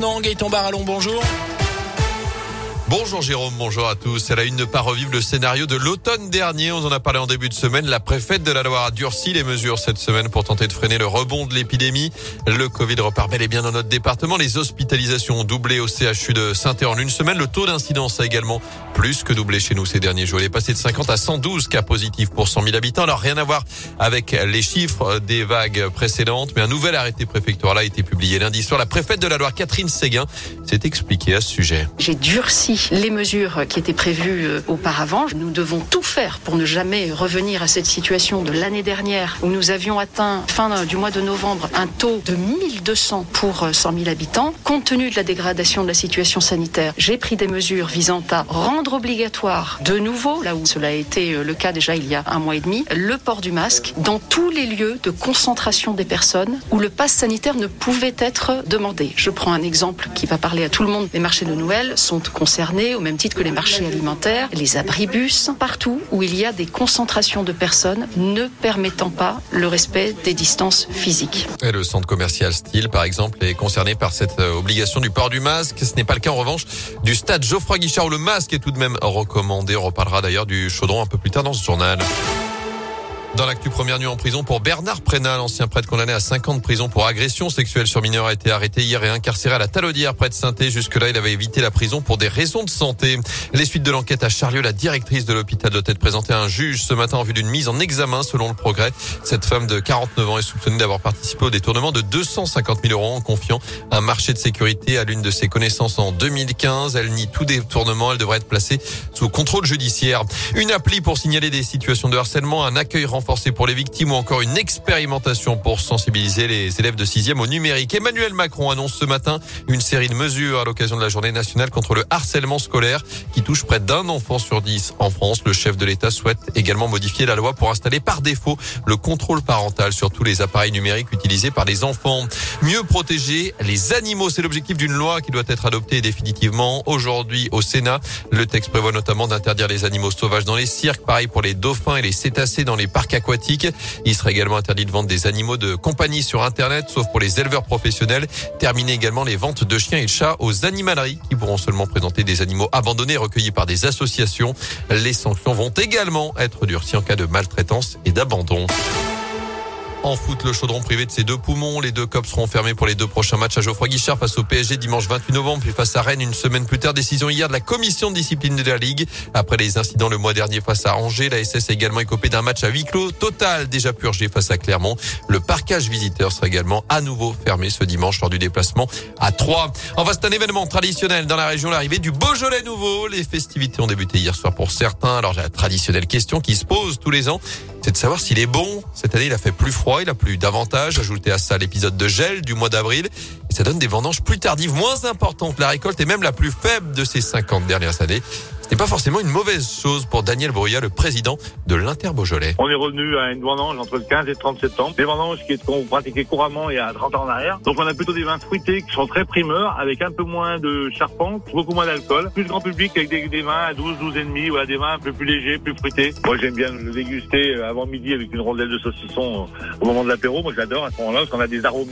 maintenant. Gaëtan Barallon, bonjour. Bonjour Jérôme, bonjour à tous. Elle a une ne pas revivre le scénario de l'automne dernier. On en a parlé en début de semaine. La préfète de la Loire a durci les mesures cette semaine pour tenter de freiner le rebond de l'épidémie. Le Covid repart bel et bien dans notre département. Les hospitalisations ont doublé au CHU de saint en une semaine. Le taux d'incidence a également plus que doublé chez nous ces derniers jours. Il est passé de 50 à 112 cas positifs pour 100 000 habitants. Alors rien à voir avec les chiffres des vagues précédentes, mais un nouvel arrêté préfectoral a été publié lundi soir. La préfète de la Loire, Catherine Séguin, s'est expliquée à ce sujet. J'ai durci les mesures qui étaient prévues euh, auparavant. Nous devons tout faire pour ne jamais revenir à cette situation de l'année dernière où nous avions atteint fin du mois de novembre un taux de 1200 pour 100 euh, 000 habitants. Compte tenu de la dégradation de la situation sanitaire, j'ai pris des mesures visant à rendre obligatoire de nouveau, là où cela a été euh, le cas déjà il y a un mois et demi, le port du masque dans tous les lieux de concentration des personnes où le pass sanitaire ne pouvait être demandé. Je prends un exemple qui va parler à tout le monde. Les marchés de Noël sont au même titre que les marchés alimentaires, les abribus, partout où il y a des concentrations de personnes ne permettant pas le respect des distances physiques. Et le centre commercial Style, par exemple, est concerné par cette euh, obligation du port du masque. Ce n'est pas le cas en revanche du stade Geoffroy Guichard où le masque est tout de même recommandé. On reparlera d'ailleurs du chaudron un peu plus tard dans ce journal. Dans l'actu première nuit en prison pour Bernard Prénat, l'ancien prêtre condamné à 5 ans de prison pour agression sexuelle sur mineur a été arrêté hier et incarcéré à la Talaudière près de saint Jusque-là, il avait évité la prison pour des raisons de santé. Les suites de l'enquête à Charlieu, la directrice de l'hôpital doit être présentée à un juge ce matin en vue d'une mise en examen selon le progrès. Cette femme de 49 ans est soupçonnée d'avoir participé au détournement de 250 000 euros en confiant un marché de sécurité à l'une de ses connaissances en 2015. Elle nie tout détournement. Elle devrait être placée sous contrôle judiciaire. Une appli pour signaler des situations de harcèlement, un accueil renforcé pour les victimes ou encore une expérimentation pour sensibiliser les élèves de 6e au numérique. Emmanuel Macron annonce ce matin une série de mesures à l'occasion de la journée nationale contre le harcèlement scolaire qui touche près d'un enfant sur dix en France. Le chef de l'État souhaite également modifier la loi pour installer par défaut le contrôle parental sur tous les appareils numériques utilisés par les enfants. Mieux protéger les animaux, c'est l'objectif d'une loi qui doit être adoptée définitivement aujourd'hui au Sénat. Le texte prévoit notamment d'interdire les animaux sauvages dans les cirques, pareil pour les dauphins et les cétacés dans les parcs aquatiques il sera également interdit de vendre des animaux de compagnie sur Internet, sauf pour les éleveurs professionnels. Terminer également les ventes de chiens et de chats aux animaleries qui pourront seulement présenter des animaux abandonnés recueillis par des associations. Les sanctions vont également être durcies en cas de maltraitance et d'abandon. En foot, le chaudron privé de ses deux poumons. Les deux copes seront fermés pour les deux prochains matchs à Geoffroy Guichard face au PSG dimanche 28 novembre, puis face à Rennes une semaine plus tard. Décision hier de la commission de discipline de la Ligue. Après les incidents le mois dernier face à Angers, la SS a également écopé d'un match à huis clos total déjà purgé face à Clermont. Le parcage visiteur sera également à nouveau fermé ce dimanche lors du déplacement à Troyes. Enfin, c'est un événement traditionnel dans la région, l'arrivée du Beaujolais nouveau. Les festivités ont débuté hier soir pour certains. Alors, la traditionnelle question qui se pose tous les ans c'est de savoir s'il est bon. Cette année, il a fait plus froid, il a plu davantage. Ajouté à ça l'épisode de gel du mois d'avril. Et ça donne des vendanges plus tardives, moins importantes. La récolte est même la plus faible de ces 50 dernières années n'est pas forcément une mauvaise chose pour Daniel Brouillat, le président de l'Inter Beaujolais. On est revenu à une vendange entre le 15 et le 30 septembre. Des vendanges qu'on pratiquait couramment il y a 30 ans en arrière. Donc on a plutôt des vins fruités qui sont très primeurs, avec un peu moins de charpente, beaucoup moins d'alcool. Plus grand public avec des, vins à 12, 12 et demi, voilà, des vins un peu plus légers, plus fruités. Moi j'aime bien le déguster euh, avant midi avec une rondelle de saucisson euh, au moment de l'apéro. Moi j'adore à ce moment-là parce qu'on a des arômes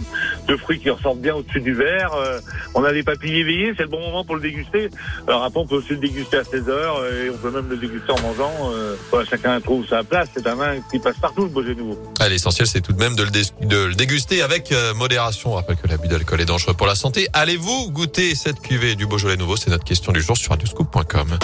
de fruits qui ressortent bien au-dessus du verre. Euh, on a des papilles éveillées, c'est le bon moment pour le déguster. Alors après on peut aussi le déguster à 16 et on peut même le déguster en mangeant. Euh, chacun trouve sa place. C'est un vin qui passe partout, le Beaujolais nouveau. Ah, l'essentiel, c'est tout de même de le, déguster avec euh, modération. On rappelle que l'abus d'alcool est dangereux pour la santé. Allez-vous goûter cette cuvée du Beaujolais nouveau? C'est notre question du jour sur radioscoop.com.